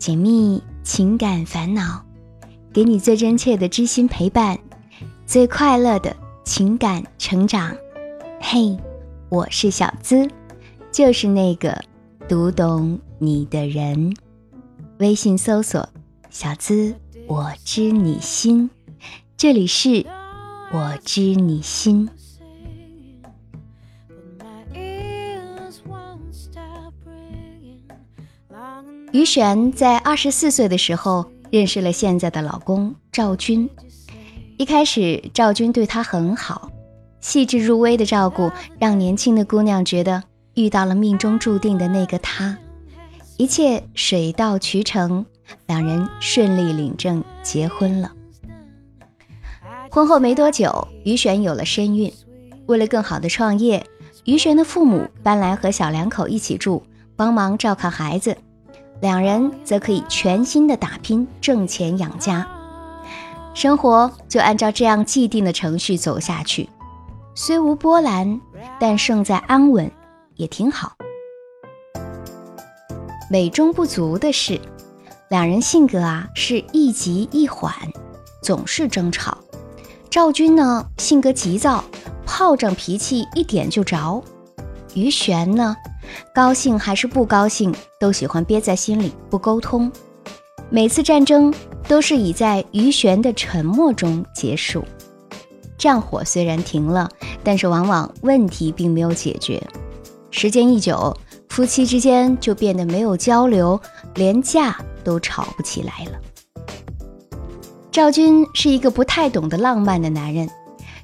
解密情感烦恼，给你最真切的知心陪伴，最快乐的情感成长。嘿，我是小资，就是那个读懂你的人。微信搜索“小资我知你心”，这里是我知你心。于璇在二十四岁的时候认识了现在的老公赵军。一开始，赵军对她很好，细致入微的照顾让年轻的姑娘觉得遇到了命中注定的那个他。一切水到渠成，两人顺利领证结婚了。婚后没多久，于璇有了身孕。为了更好的创业，于璇的父母搬来和小两口一起住，帮忙照看孩子。两人则可以全心的打拼挣钱养家，生活就按照这样既定的程序走下去，虽无波澜，但胜在安稳，也挺好。美中不足的是，两人性格啊是一急一缓，总是争吵。赵军呢性格急躁，炮仗脾气一点就着；于璇呢。高兴还是不高兴，都喜欢憋在心里不沟通。每次战争都是以在于玄的沉默中结束。战火虽然停了，但是往往问题并没有解决。时间一久，夫妻之间就变得没有交流，连架都吵不起来了。赵军是一个不太懂得浪漫的男人，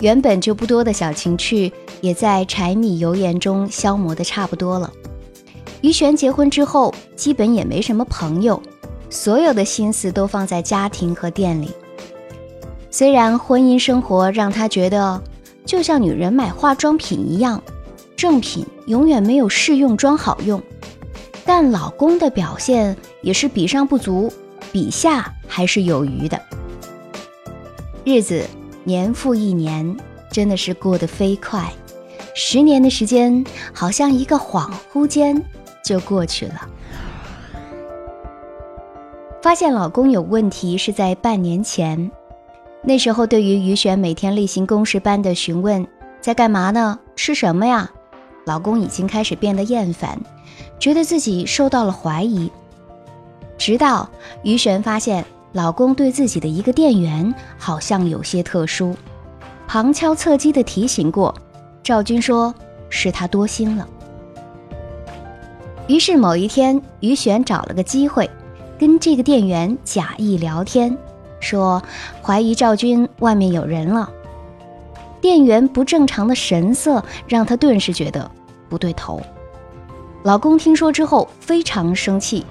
原本就不多的小情趣。也在柴米油盐中消磨的差不多了。于璇结婚之后，基本也没什么朋友，所有的心思都放在家庭和店里。虽然婚姻生活让她觉得就像女人买化妆品一样，正品永远没有试用装好用，但老公的表现也是比上不足，比下还是有余的。日子年复一年，真的是过得飞快。十年的时间，好像一个恍惚间就过去了。发现老公有问题是在半年前，那时候对于于璇每天例行公事般的询问在干嘛呢？吃什么呀？老公已经开始变得厌烦，觉得自己受到了怀疑。直到于璇发现老公对自己的一个店员好像有些特殊，旁敲侧击的提醒过。赵军说：“是他多心了。”于是某一天，于璇找了个机会，跟这个店员假意聊天，说怀疑赵军外面有人了。店员不正常的神色让他顿时觉得不对头。老公听说之后非常生气，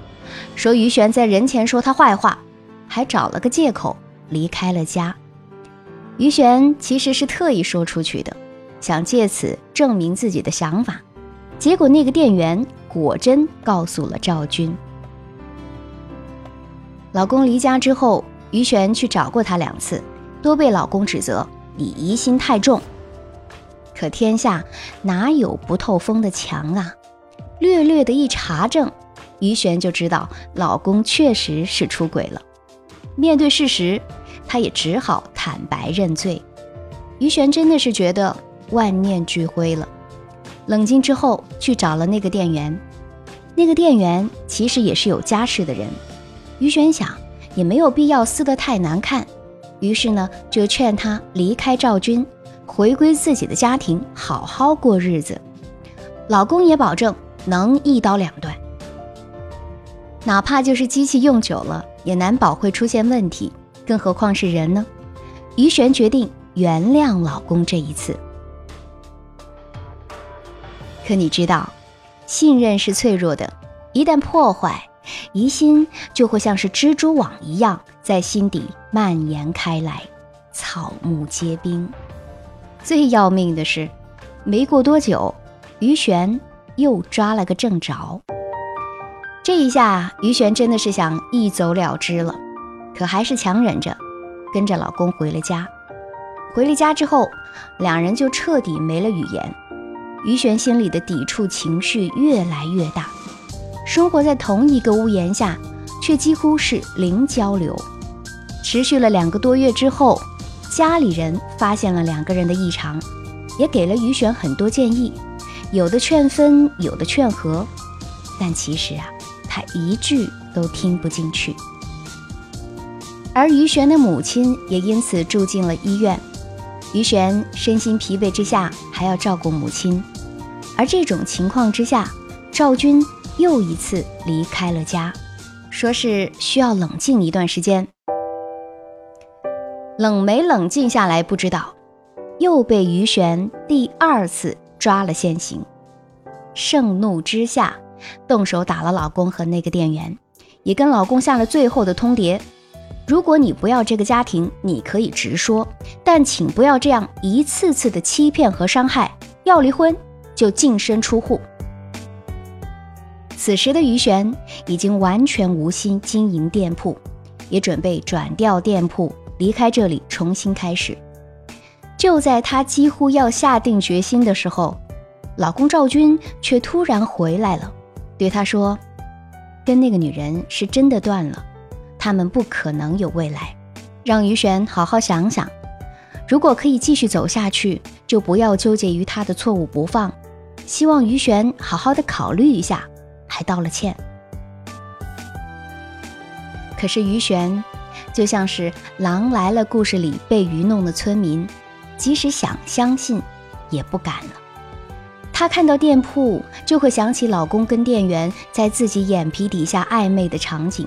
说于璇在人前说他坏话，还找了个借口离开了家。于璇其实是特意说出去的。想借此证明自己的想法，结果那个店员果真告诉了赵军。老公离家之后，于璇去找过他两次，都被老公指责你疑心太重。可天下哪有不透风的墙啊？略略的一查证，于璇就知道老公确实是出轨了。面对事实，她也只好坦白认罪。于璇真的是觉得。万念俱灰了。冷静之后，去找了那个店员。那个店员其实也是有家室的人。于璇想，也没有必要撕得太难看，于是呢，就劝他离开赵军，回归自己的家庭，好好过日子。老公也保证能一刀两断。哪怕就是机器用久了，也难保会出现问题，更何况是人呢？于璇决定原谅老公这一次。可你知道，信任是脆弱的，一旦破坏，疑心就会像是蜘蛛网一样在心底蔓延开来，草木皆兵。最要命的是，没过多久，于璇又抓了个正着。这一下，于璇真的是想一走了之了，可还是强忍着，跟着老公回了家。回了家之后，两人就彻底没了语言。于璇心里的抵触情绪越来越大，生活在同一个屋檐下，却几乎是零交流。持续了两个多月之后，家里人发现了两个人的异常，也给了于璇很多建议，有的劝分，有的劝和，但其实啊，他一句都听不进去。而于璇的母亲也因此住进了医院。于璇身心疲惫之下，还要照顾母亲，而这种情况之下，赵军又一次离开了家，说是需要冷静一段时间。冷没冷静下来不知道，又被于璇第二次抓了现行。盛怒之下，动手打了老公和那个店员，也跟老公下了最后的通牒。如果你不要这个家庭，你可以直说，但请不要这样一次次的欺骗和伤害。要离婚就净身出户。此时的于璇已经完全无心经营店铺，也准备转调店铺，离开这里重新开始。就在她几乎要下定决心的时候，老公赵军却突然回来了，对他说：“跟那个女人是真的断了。”他们不可能有未来，让于璇好好想想。如果可以继续走下去，就不要纠结于他的错误不放。希望于璇好好的考虑一下，还道了歉。可是于璇就像是《狼来了》故事里被愚弄的村民，即使想相信，也不敢了。她看到店铺，就会想起老公跟店员在自己眼皮底下暧昧的场景。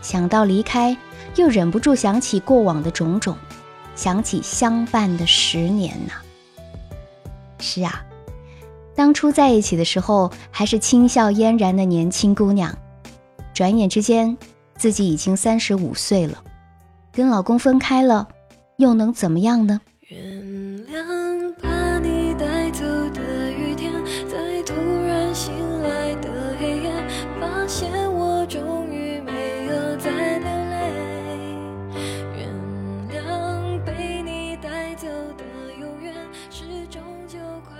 想到离开，又忍不住想起过往的种种，想起相伴的十年呐。是啊，当初在一起的时候还是清笑嫣然的年轻姑娘，转眼之间自己已经三十五岁了，跟老公分开了，又能怎么样呢？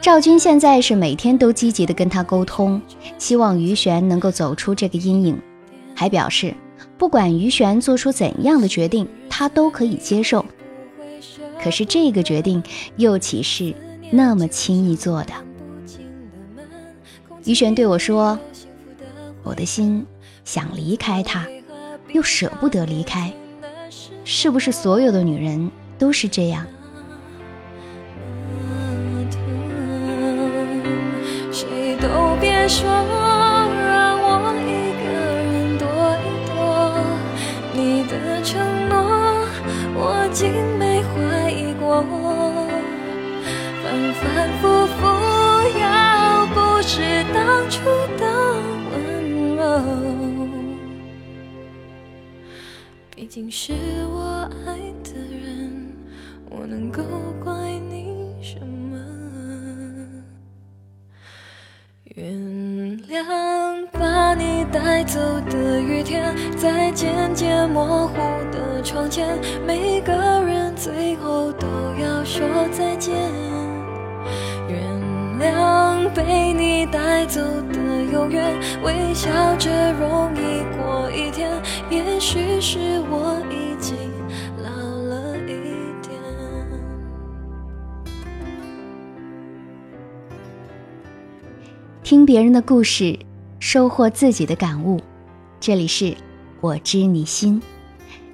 赵军现在是每天都积极的跟他沟通，希望于璇能够走出这个阴影，还表示不管于璇做出怎样的决定，他都可以接受。可是这个决定又岂是那么轻易做的？于璇对我说：“我的心想离开他，又舍不得离开，是不是所有的女人都是这样？”说让我一个人躲一躲，你的承诺我竟没怀疑过，反反复复要不是当初的温柔，毕竟是我爱的人，我能够带走的雨天，在渐渐模糊的窗前，每个人最后都要说再见。原谅被你带走的永远，微笑着容易过一天。也许是我已经老了一点。听别人的故事，收获自己的感悟。这里是我知你心，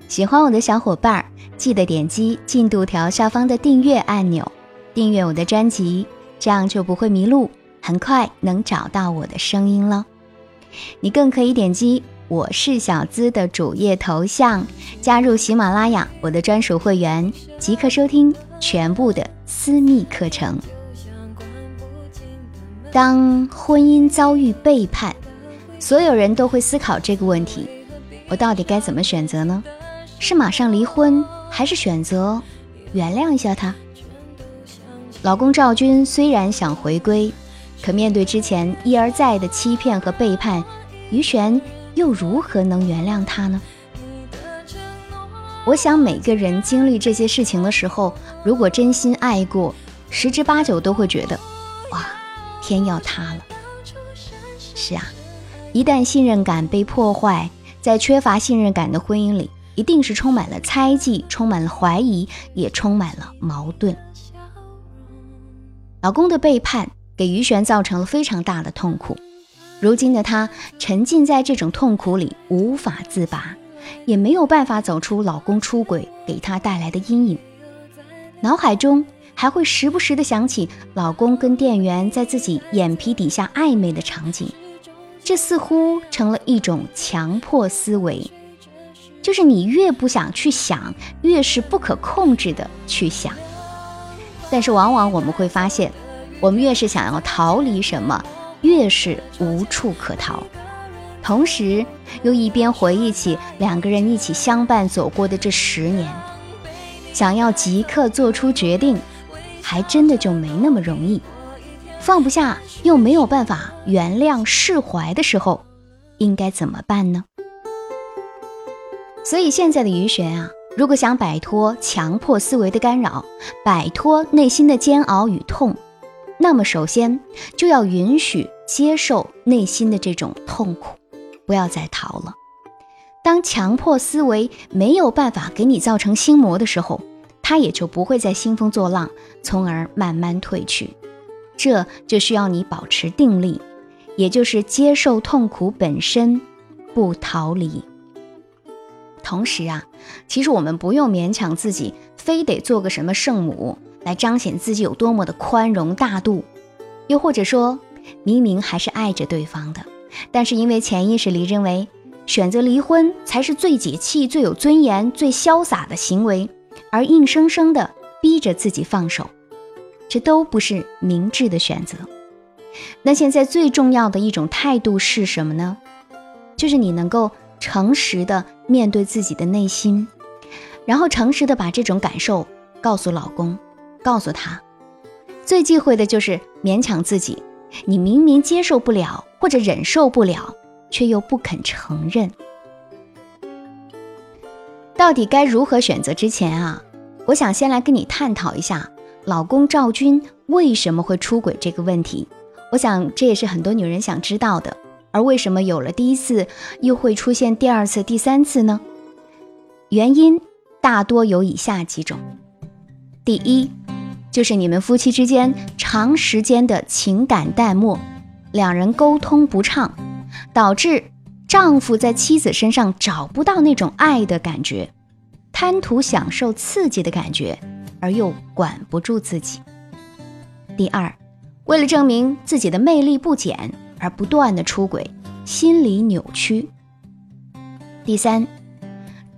喜欢我的小伙伴儿，记得点击进度条下方的订阅按钮，订阅我的专辑，这样就不会迷路，很快能找到我的声音了。你更可以点击我是小资的主页头像，加入喜马拉雅我的专属会员，即可收听全部的私密课程。当婚姻遭遇背叛，所有人都会思考这个问题：我到底该怎么选择呢？是马上离婚，还是选择原谅一下他？老公赵军虽然想回归，可面对之前一而再的欺骗和背叛，于璇又如何能原谅他呢？我想每个人经历这些事情的时候，如果真心爱过，十之八九都会觉得。哇天要塌了。是啊，一旦信任感被破坏，在缺乏信任感的婚姻里，一定是充满了猜忌，充满了怀疑，也充满了矛盾。老公的背叛给于璇造成了非常大的痛苦，如今的她沉浸在这种痛苦里无法自拔，也没有办法走出老公出轨给她带来的阴影，脑海中还会时不时的想起老公跟店员在自己眼皮底下暧昧的场景，这似乎成了一种强迫思维，就是你越不想去想，越是不可控制的去想。但是往往我们会发现，我们越是想要逃离什么，越是无处可逃。同时，又一边回忆起两个人一起相伴走过的这十年，想要即刻做出决定，还真的就没那么容易。放不下又没有办法原谅释怀的时候，应该怎么办呢？所以现在的于玄啊。如果想摆脱强迫思维的干扰，摆脱内心的煎熬与痛，那么首先就要允许接受内心的这种痛苦，不要再逃了。当强迫思维没有办法给你造成心魔的时候，他也就不会再兴风作浪，从而慢慢退去。这就需要你保持定力，也就是接受痛苦本身，不逃离。同时啊，其实我们不用勉强自己，非得做个什么圣母来彰显自己有多么的宽容大度，又或者说，明明还是爱着对方的，但是因为潜意识里认为选择离婚才是最解气、最有尊严、最潇洒的行为，而硬生生的逼着自己放手，这都不是明智的选择。那现在最重要的一种态度是什么呢？就是你能够。诚实的面对自己的内心，然后诚实的把这种感受告诉老公，告诉他。最忌讳的就是勉强自己，你明明接受不了或者忍受不了，却又不肯承认。到底该如何选择？之前啊，我想先来跟你探讨一下，老公赵军为什么会出轨这个问题。我想这也是很多女人想知道的。而为什么有了第一次，又会出现第二次、第三次呢？原因大多有以下几种：第一，就是你们夫妻之间长时间的情感淡漠，两人沟通不畅，导致丈夫在妻子身上找不到那种爱的感觉，贪图享受刺激的感觉，而又管不住自己。第二，为了证明自己的魅力不减。而不断的出轨，心理扭曲。第三，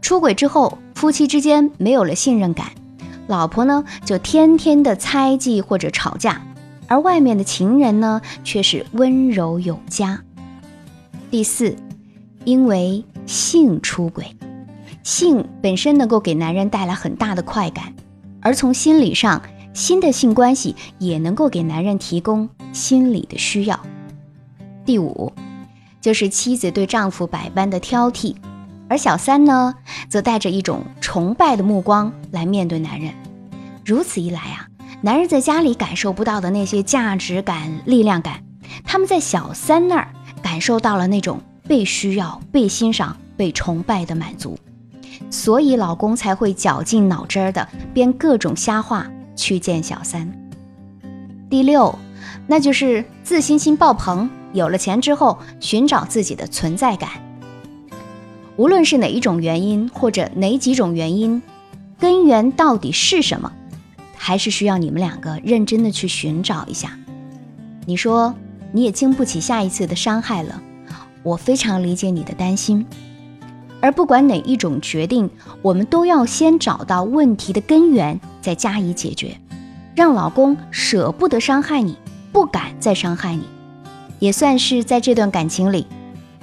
出轨之后，夫妻之间没有了信任感，老婆呢就天天的猜忌或者吵架，而外面的情人呢却是温柔有加。第四，因为性出轨，性本身能够给男人带来很大的快感，而从心理上，新的性关系也能够给男人提供心理的需要。第五，就是妻子对丈夫百般的挑剔，而小三呢，则带着一种崇拜的目光来面对男人。如此一来啊，男人在家里感受不到的那些价值感、力量感，他们在小三那儿感受到了那种被需要、被欣赏、被崇拜的满足，所以老公才会绞尽脑汁儿的编各种瞎话去见小三。第六，那就是自信心爆棚。有了钱之后，寻找自己的存在感。无论是哪一种原因，或者哪几种原因，根源到底是什么，还是需要你们两个认真的去寻找一下。你说你也经不起下一次的伤害了，我非常理解你的担心。而不管哪一种决定，我们都要先找到问题的根源，再加以解决，让老公舍不得伤害你，不敢再伤害你。也算是在这段感情里，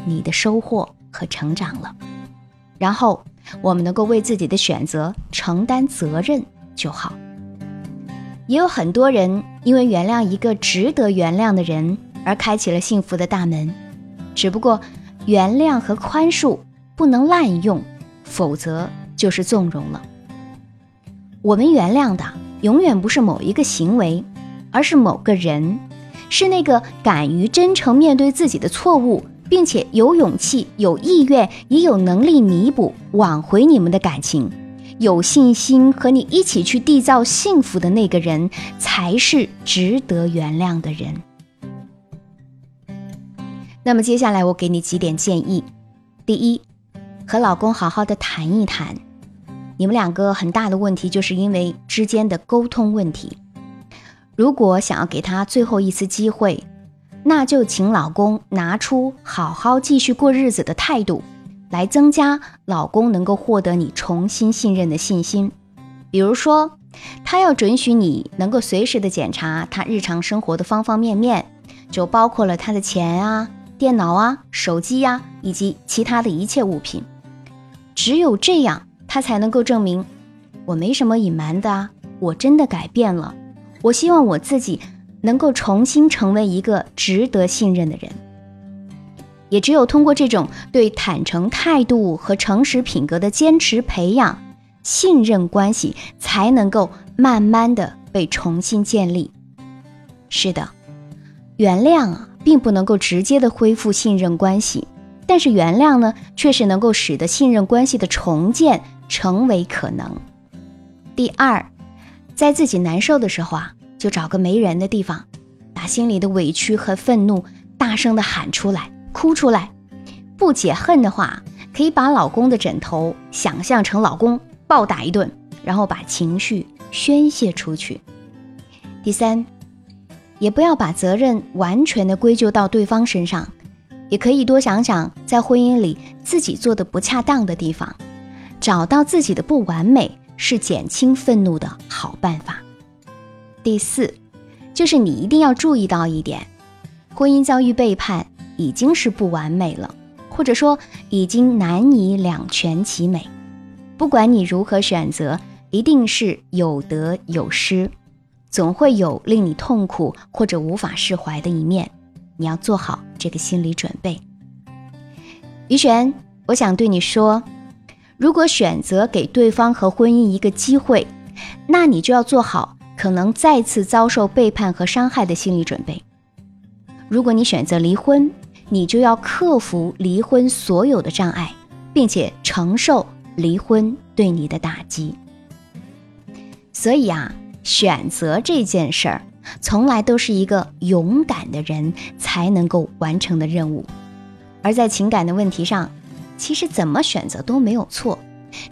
你的收获和成长了。然后我们能够为自己的选择承担责任就好。也有很多人因为原谅一个值得原谅的人而开启了幸福的大门，只不过原谅和宽恕不能滥用，否则就是纵容了。我们原谅的永远不是某一个行为，而是某个人。是那个敢于真诚面对自己的错误，并且有勇气、有意愿、也有能力弥补、挽回你们的感情，有信心和你一起去缔造幸福的那个人，才是值得原谅的人。那么接下来我给你几点建议：第一，和老公好好的谈一谈，你们两个很大的问题就是因为之间的沟通问题。如果想要给他最后一次机会，那就请老公拿出好好继续过日子的态度，来增加老公能够获得你重新信任的信心。比如说，他要准许你能够随时的检查他日常生活的方方面面，就包括了他的钱啊、电脑啊、手机呀，以及其他的一切物品。只有这样，他才能够证明我没什么隐瞒的啊，我真的改变了。我希望我自己。能够重新成为一个值得信任的人，也只有通过这种对坦诚态度和诚实品格的坚持培养，信任关系才能够慢慢的被重新建立。是的，原谅啊，并不能够直接的恢复信任关系，但是原谅呢，却是能够使得信任关系的重建成为可能。第二，在自己难受的时候啊。就找个没人的地方，把心里的委屈和愤怒大声的喊出来，哭出来。不解恨的话，可以把老公的枕头想象成老公，暴打一顿，然后把情绪宣泄出去。第三，也不要把责任完全的归咎到对方身上，也可以多想想在婚姻里自己做的不恰当的地方，找到自己的不完美，是减轻愤怒的好办法。第四，就是你一定要注意到一点，婚姻遭遇背叛已经是不完美了，或者说已经难以两全其美。不管你如何选择，一定是有得有失，总会有令你痛苦或者无法释怀的一面，你要做好这个心理准备。于璇，我想对你说，如果选择给对方和婚姻一个机会，那你就要做好。可能再次遭受背叛和伤害的心理准备。如果你选择离婚，你就要克服离婚所有的障碍，并且承受离婚对你的打击。所以啊，选择这件事儿，从来都是一个勇敢的人才能够完成的任务。而在情感的问题上，其实怎么选择都没有错，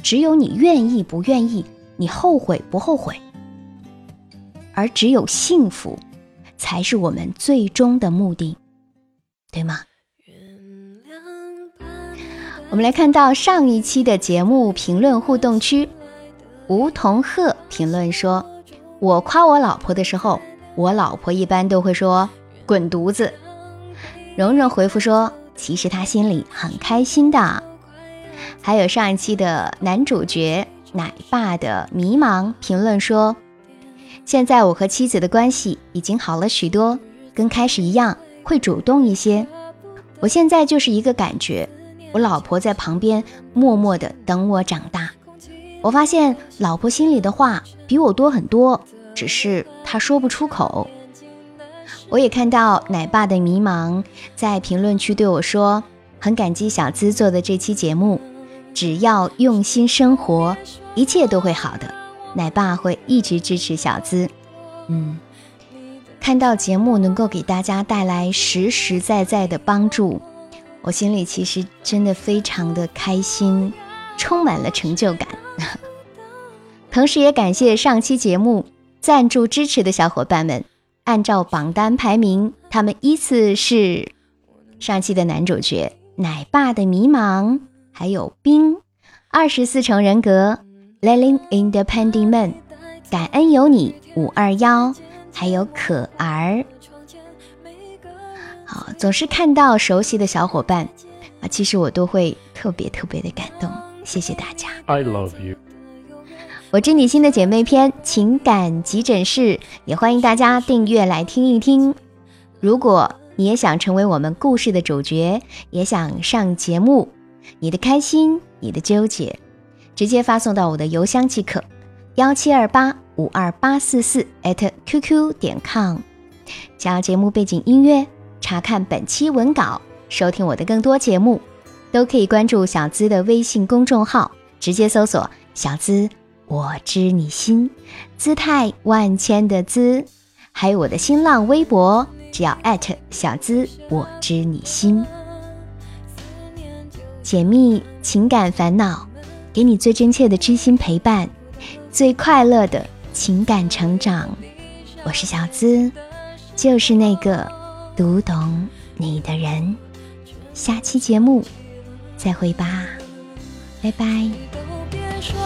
只有你愿意不愿意，你后悔不后悔。而只有幸福，才是我们最终的目的，对吗？我们来看到上一期的节目评论互动区，吴桐鹤评论说：“我夸我老婆的时候，我老婆一般都会说‘滚犊子’。”蓉蓉回复说：“其实她心里很开心的。”还有上一期的男主角奶爸的迷茫评论说。现在我和妻子的关系已经好了许多，跟开始一样，会主动一些。我现在就是一个感觉，我老婆在旁边默默的等我长大。我发现老婆心里的话比我多很多，只是他说不出口。我也看到奶爸的迷茫在评论区对我说，很感激小资做的这期节目，只要用心生活，一切都会好的。奶爸会一直支持小资，嗯，看到节目能够给大家带来实实在在的帮助，我心里其实真的非常的开心，充满了成就感。同时也感谢上期节目赞助支持的小伙伴们，按照榜单排名，他们依次是上期的男主角奶爸的迷茫，还有冰二十四重人格。Laying in the Pending Man，感恩有你五二幺，还有可儿。好，总是看到熟悉的小伙伴啊，其实我都会特别特别的感动。谢谢大家。I love you。我知你心的姐妹篇情感急诊室，也欢迎大家订阅来听一听。如果你也想成为我们故事的主角，也想上节目，你的开心，你的纠结。直接发送到我的邮箱即可，幺七二八五二八四四 at qq 点 com。想要节目背景音乐，查看本期文稿，收听我的更多节目，都可以关注小资的微信公众号，直接搜索“小资我知你心”，姿态万千的姿，还有我的新浪微博，只要艾特小资我知你心，解密情感烦恼，给你最真切的知心陪伴，最快乐的情感成长。我是小资，就是那个读懂你的人。下期节目再会吧，拜拜。都别说